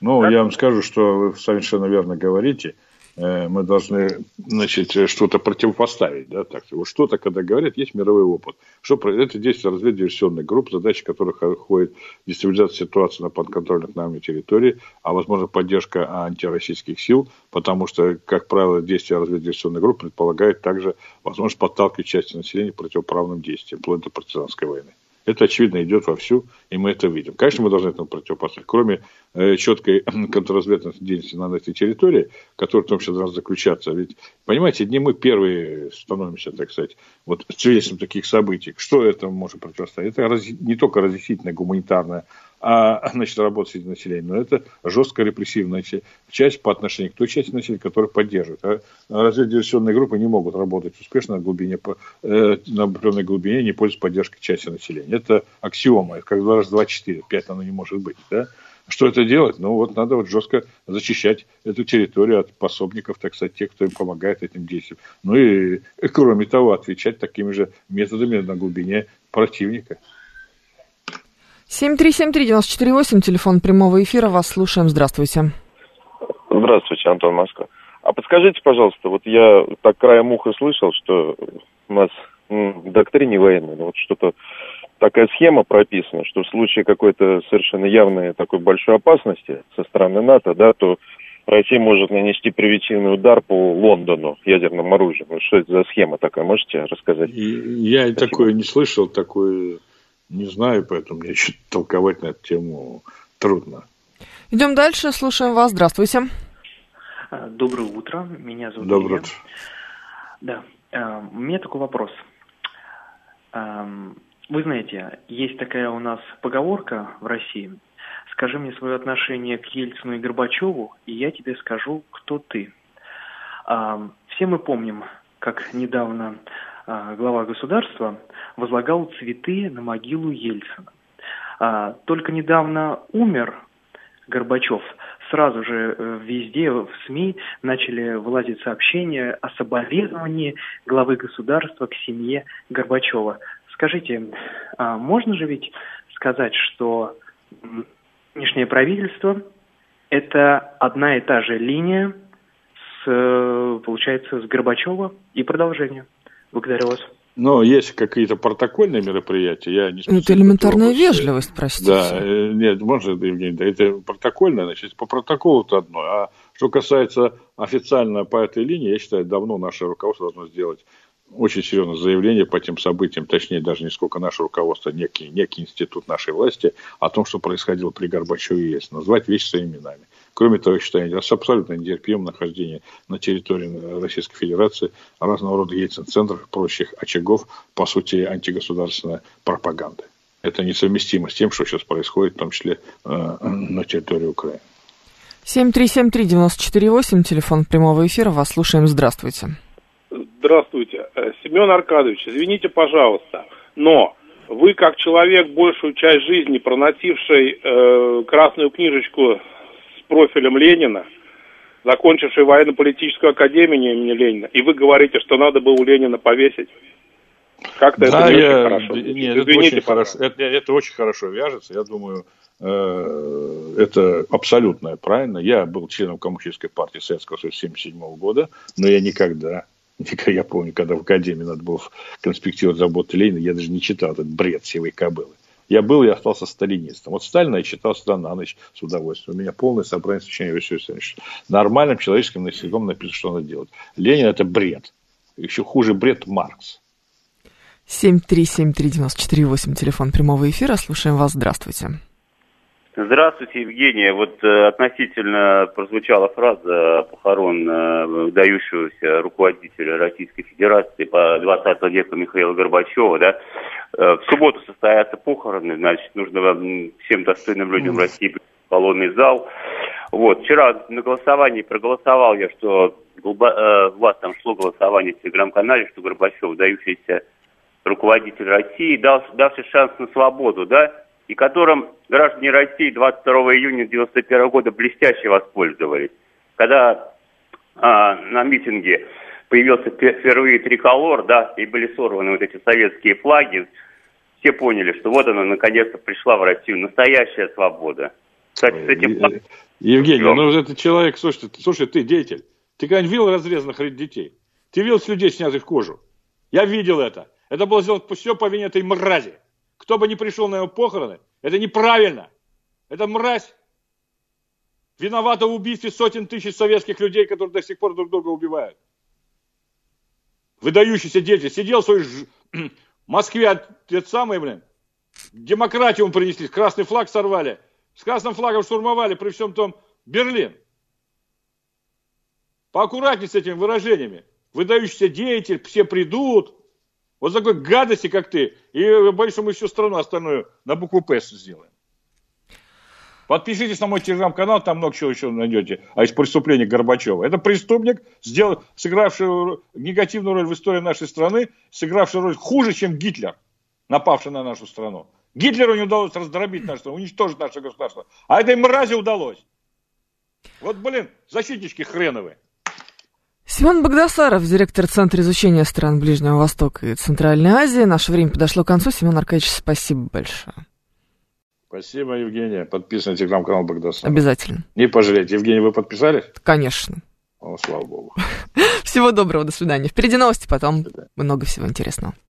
Ну, как? я вам скажу, что вы совершенно верно говорите. Э, мы должны, значит, что-то противопоставить, да, так. Вот что-то, когда говорят, есть мировой опыт. Что это действие разведдиверсионных групп, задача которых входит дестабилизация ситуации на подконтрольных нами территории, а, возможно, поддержка антироссийских сил, потому что, как правило, действия разведдиверсионных групп предполагают также возможность подталкивать части населения к противоправным действиям, вплоть до партизанской войны. Это, очевидно, идет вовсю, и мы это видим. Конечно, мы должны этому противопоставить. Кроме э, четкой [clears throat] контрразведывательной деятельности на этой территории, которая в том числе должна заключаться. Ведь, понимаете, не мы первые становимся, так сказать, вот свидетельством таких событий. Что это может противостоять? Это раз, не только разъяснительная, гуманитарная, а, [laughs] значит, работа среди населения, но это жесткая репрессивная часть по отношению к той части населения, которая поддерживает. А разведдиверсионные группы не могут работать успешно на глубине, э, на определенной глубине, не пользуясь поддержкой части населения. Это аксиома, это как 2 раз 2, 4, 5 оно не может быть. Да? Что это делать? Ну, вот надо вот жестко защищать эту территорию от пособников, так сказать, тех, кто им помогает этим действиям. Ну и, кроме того, отвечать такими же методами на глубине противника. 7373948, телефон прямого эфира, вас слушаем, здравствуйте. Здравствуйте, Антон Москва. А подскажите, пожалуйста, вот я так краем уха слышал, что у нас в доктрине военной, ну, вот что-то такая схема прописана, что в случае какой-то совершенно явной такой большой опасности со стороны НАТО, да, то Россия может нанести превентивный удар по Лондону ядерным оружием. Что это за схема такая, можете рассказать? Я Спасибо. такое не слышал, такое не знаю, поэтому мне [laughs] что-то толковать на эту тему трудно. Идем дальше, слушаем вас. Здравствуйте. А, доброе утро, меня зовут Доброе утро. Да, а, у меня такой вопрос. Вы знаете, есть такая у нас поговорка в России. Скажи мне свое отношение к Ельцину и Горбачеву, и я тебе скажу, кто ты. Все мы помним, как недавно а, глава государства возлагал цветы на могилу Ельцина. А, только недавно умер Горбачев, сразу же э, везде в СМИ начали вылазить сообщения о соболезновании главы государства к семье Горбачева. Скажите, а можно же ведь сказать, что нынешнее правительство – это одна и та же линия с, э, получается, с Горбачева и продолжение. Благодарю вас. Но есть какие-то протокольные мероприятия, я не Ну, это элементарная вежливость, простите. Да, э, нет, можно, Евгений, да, это протокольное, значит, по протоколу это одно. А что касается официально по этой линии, я считаю, давно наше руководство должно сделать очень серьезное заявление по тем событиям, точнее, даже не сколько наше руководство, некий, некий институт нашей власти, о том, что происходило при Горбачеве и есть. Назвать вещи своими именами. Кроме того, я считаю, абсолютно нетерпимым нахождение на территории Российской Федерации разного рода ельцин-центров, прочих очагов, по сути, антигосударственной пропаганды. Это несовместимо с тем, что сейчас происходит, в том числе э, на территории Украины. 7373948, телефон прямого эфира, вас слушаем, здравствуйте. Здравствуйте. Э, Семен Аркадьевич, извините, пожалуйста, но вы как человек, большую часть жизни проносивший э, красную книжечку с профилем Ленина, закончивший военно-политическую академию имени Ленина, и вы говорите, что надо было у Ленина повесить. Как-то да, это не я... очень хорошо. Нет, Извините, это, очень хорошо. Это, это очень хорошо вяжется. Я думаю, э, это абсолютно правильно. Я был членом Коммунистической партии Советского Союза 1977 года, но я [laughs] никогда я помню, когда в Академии надо было конспектировать заботы Ленина, я даже не читал этот бред сивой кобылы. Я был и остался сталинистом. Вот Сталина я читал сюда на ночь с удовольствием. У меня полное собрание сочинения Василия Нормальным человеческим языком написано, что надо делать. Ленин – это бред. Еще хуже бред Маркс. 7373948, телефон прямого эфира. Слушаем вас. Здравствуйте. Здравствуйте, Евгения. Вот э, относительно прозвучала фраза похорон э, выдающегося руководителя Российской Федерации по 20 веку Михаила Горбачева, да. Э, в субботу состоятся похороны, значит, нужно всем достойным людям России колонный зал. Вот, вчера на голосовании проголосовал я, что э, у вас там шло голосование в телеграм-канале, что Горбачев, выдающийся руководитель России, дал, давший шанс на свободу, да, и которым граждане России 22 июня 1991 года блестяще воспользовались. Когда а, на митинге появился впервые триколор, да, и были сорваны вот эти советские флаги, все поняли, что вот она наконец-то пришла в Россию, настоящая свобода. Кстати, с этим... Евгений, ну этот человек, слушай, слушай, ты деятель, ты когда-нибудь видел разрезанных детей? Ты видел людей, снятых кожу? Я видел это. Это было сделано все по вине этой мрази. Кто бы ни пришел на его похороны, это неправильно. Это мразь. Виновата в убийстве сотен тысяч советских людей, которые до сих пор друг друга убивают. Выдающийся деятель. Сидел в своей ж... [clears throat] Москве, это самое, блин, демократию принесли, красный флаг сорвали, с красным флагом штурмовали при всем том Берлин. Поаккуратнее с этими выражениями. Выдающийся деятель, все придут, вот такой гадости, как ты, и боюсь, что мы всю страну остальную на букву П сделаем. Подпишитесь на мой телеграм-канал, там много чего еще найдете. А из преступления Горбачева. Это преступник, сделал, сыгравший негативную роль в истории нашей страны, сыгравший роль хуже, чем Гитлер, напавший на нашу страну. Гитлеру не удалось раздробить нашу страну, уничтожить наше государство. А этой мрази удалось. Вот, блин, защитнички хреновые. Семен Богдасаров, директор Центра изучения стран Ближнего Востока и Центральной Азии. Наше время подошло к концу. Семен Аркадьевич, спасибо большое. Спасибо, Евгения. Подписывайтесь на телеграм-канал Богдасаров. Обязательно. Не пожалейте. Евгений, вы подписались? Конечно. О, слава богу. [laughs] Всего доброго, до свидания. Впереди новости, потом много всего интересного.